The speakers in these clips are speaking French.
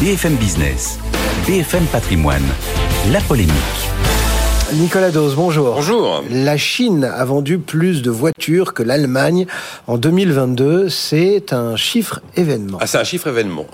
BFM Business, BFM Patrimoine, la polémique. Nicolas Dose, bonjour. Bonjour. La Chine a vendu plus de voitures que l'Allemagne en 2022. C'est un chiffre événement. Ah, c'est un chiffre événement.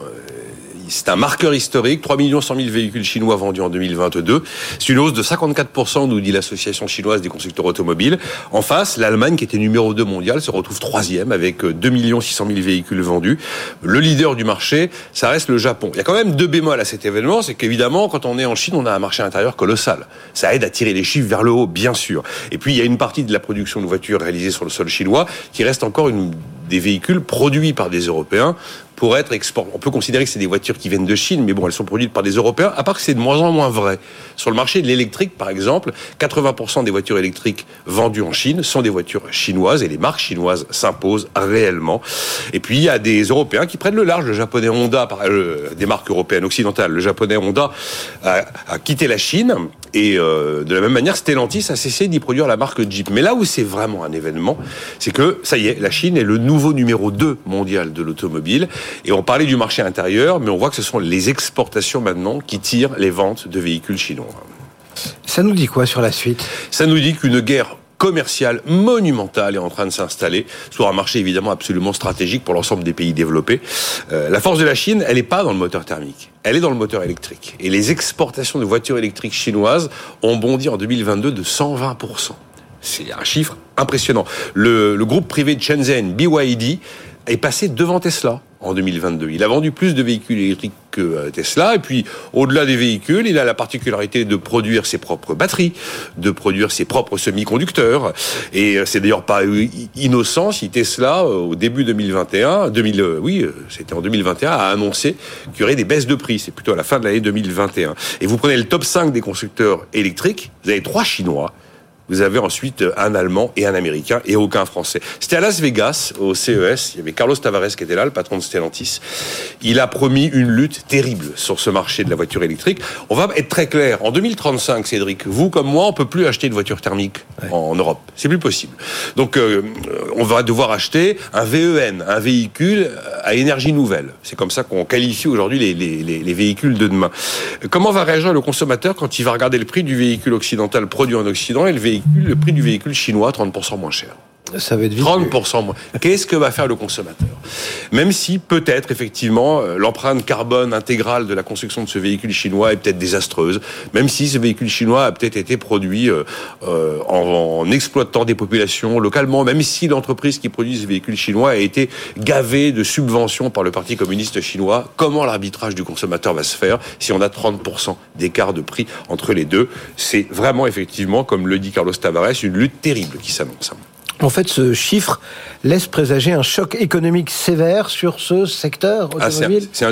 C'est un marqueur historique, 3 100 000 véhicules chinois vendus en 2022. C'est une hausse de 54%, nous dit l'association chinoise des constructeurs automobiles. En face, l'Allemagne, qui était numéro 2 mondial, se retrouve troisième avec 2 600 000 véhicules vendus. Le leader du marché, ça reste le Japon. Il y a quand même deux bémols à cet événement, c'est qu'évidemment, quand on est en Chine, on a un marché intérieur colossal. Ça aide à tirer les chiffres vers le haut, bien sûr. Et puis, il y a une partie de la production de voitures réalisée sur le sol chinois qui reste encore une des véhicules produits par des Européens pour être export. On peut considérer que c'est des voitures qui viennent de Chine, mais bon, elles sont produites par des Européens, à part que c'est de moins en moins vrai. Sur le marché de l'électrique, par exemple, 80% des voitures électriques vendues en Chine sont des voitures chinoises et les marques chinoises s'imposent réellement. Et puis, il y a des Européens qui prennent le large. Le japonais Honda, euh, des marques européennes occidentales, le japonais Honda a, a quitté la Chine et euh, de la même manière, Stellantis a cessé d'y produire la marque Jeep. Mais là où c'est vraiment un événement, c'est que, ça y est, la Chine est le nouveau numéro 2 mondial de l'automobile. Et on parlait du marché intérieur, mais on voit que ce sont les exportations maintenant qui tirent les ventes de véhicules chinois. Ça nous dit quoi sur la suite? Ça nous dit qu'une guerre commerciale monumentale est en train de s'installer sur un marché évidemment absolument stratégique pour l'ensemble des pays développés. Euh, la force de la Chine, elle n'est pas dans le moteur thermique, elle est dans le moteur électrique. Et les exportations de voitures électriques chinoises ont bondi en 2022 de 120%. C'est un chiffre impressionnant. Le, le groupe privé de Shenzhen, BYD, est passé devant Tesla en 2022. Il a vendu plus de véhicules électriques que euh, Tesla. Et puis, au-delà des véhicules, il a la particularité de produire ses propres batteries, de produire ses propres semi-conducteurs. Et euh, c'est d'ailleurs pas innocent si Tesla, euh, au début 2021, 2000, oui, c'était en 2021, a annoncé qu'il y aurait des baisses de prix. C'est plutôt à la fin de l'année 2021. Et vous prenez le top 5 des constructeurs électriques, vous avez trois Chinois, vous avez ensuite un Allemand et un Américain et aucun Français. C'était à Las Vegas, au CES. Il y avait Carlos Tavares qui était là, le patron de Stellantis. Il a promis une lutte terrible sur ce marché de la voiture électrique. On va être très clair. En 2035, Cédric, vous comme moi, on peut plus acheter de voiture thermique en Europe. C'est plus possible. Donc, euh, on va devoir acheter un VEN, un véhicule à énergie nouvelle. C'est comme ça qu'on qualifie aujourd'hui les, les, les, véhicules de demain. Comment va réagir le consommateur quand il va regarder le prix du véhicule occidental produit en Occident et le véhicule le prix du véhicule chinois 30% moins cher. Ça va être vite 30% moins. Qu'est-ce que va faire le consommateur? Même si peut-être effectivement euh, l'empreinte carbone intégrale de la construction de ce véhicule chinois est peut-être désastreuse, même si ce véhicule chinois a peut-être été produit euh, euh, en, exploitant des populations localement, même si l'entreprise qui produit ce véhicule chinois a été gavée de subventions par le Parti communiste chinois, comment l'arbitrage du consommateur va se faire si on a 30% d'écart de prix entre les deux? C'est vraiment effectivement, comme le dit Carlos Tavares, une lutte terrible qui s'annonce. En fait, ce chiffre laisse présager un choc économique sévère sur ce secteur ah, automobile C'est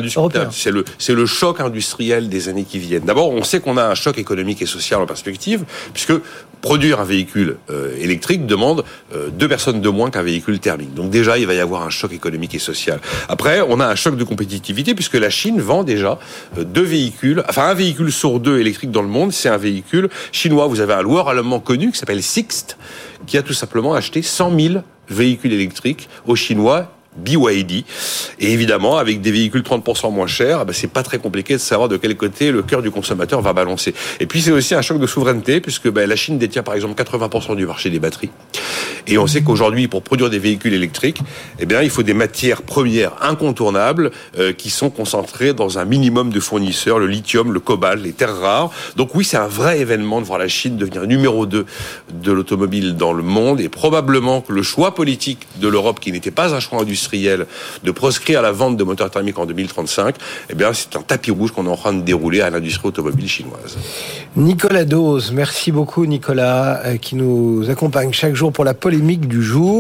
C'est le, c'est le choc industriel des années qui viennent. D'abord, on sait qu'on a un choc économique et social en perspective, puisque produire un véhicule euh, électrique demande euh, deux personnes de moins qu'un véhicule thermique. Donc déjà, il va y avoir un choc économique et social. Après, on a un choc de compétitivité, puisque la Chine vend déjà euh, deux véhicules, enfin un véhicule sur deux électrique dans le monde, c'est un véhicule chinois. Vous avez un loueur allemand connu qui s'appelle Sixt, qui a tout simplement acheté 100 000 véhicules électriques aux Chinois BYD. Et évidemment, avec des véhicules 30% moins chers, eh ben, c'est pas très compliqué de savoir de quel côté le cœur du consommateur va balancer. Et puis c'est aussi un choc de souveraineté, puisque ben, la Chine détient par exemple 80% du marché des batteries. Et on sait qu'aujourd'hui, pour produire des véhicules électriques, eh bien, il faut des matières premières incontournables euh, qui sont concentrées dans un minimum de fournisseurs, le lithium, le cobalt, les terres rares. Donc oui, c'est un vrai événement de voir la Chine devenir numéro 2 de l'automobile dans le monde. Et probablement que le choix politique de l'Europe, qui n'était pas un choix industriel, de proscrire la vente de moteurs thermiques en 2035, eh bien, c'est un tapis rouge qu'on est en train de dérouler à l'industrie automobile chinoise. Nicolas Dose, merci beaucoup Nicolas, euh, qui nous accompagne chaque jour pour la polémique du jour.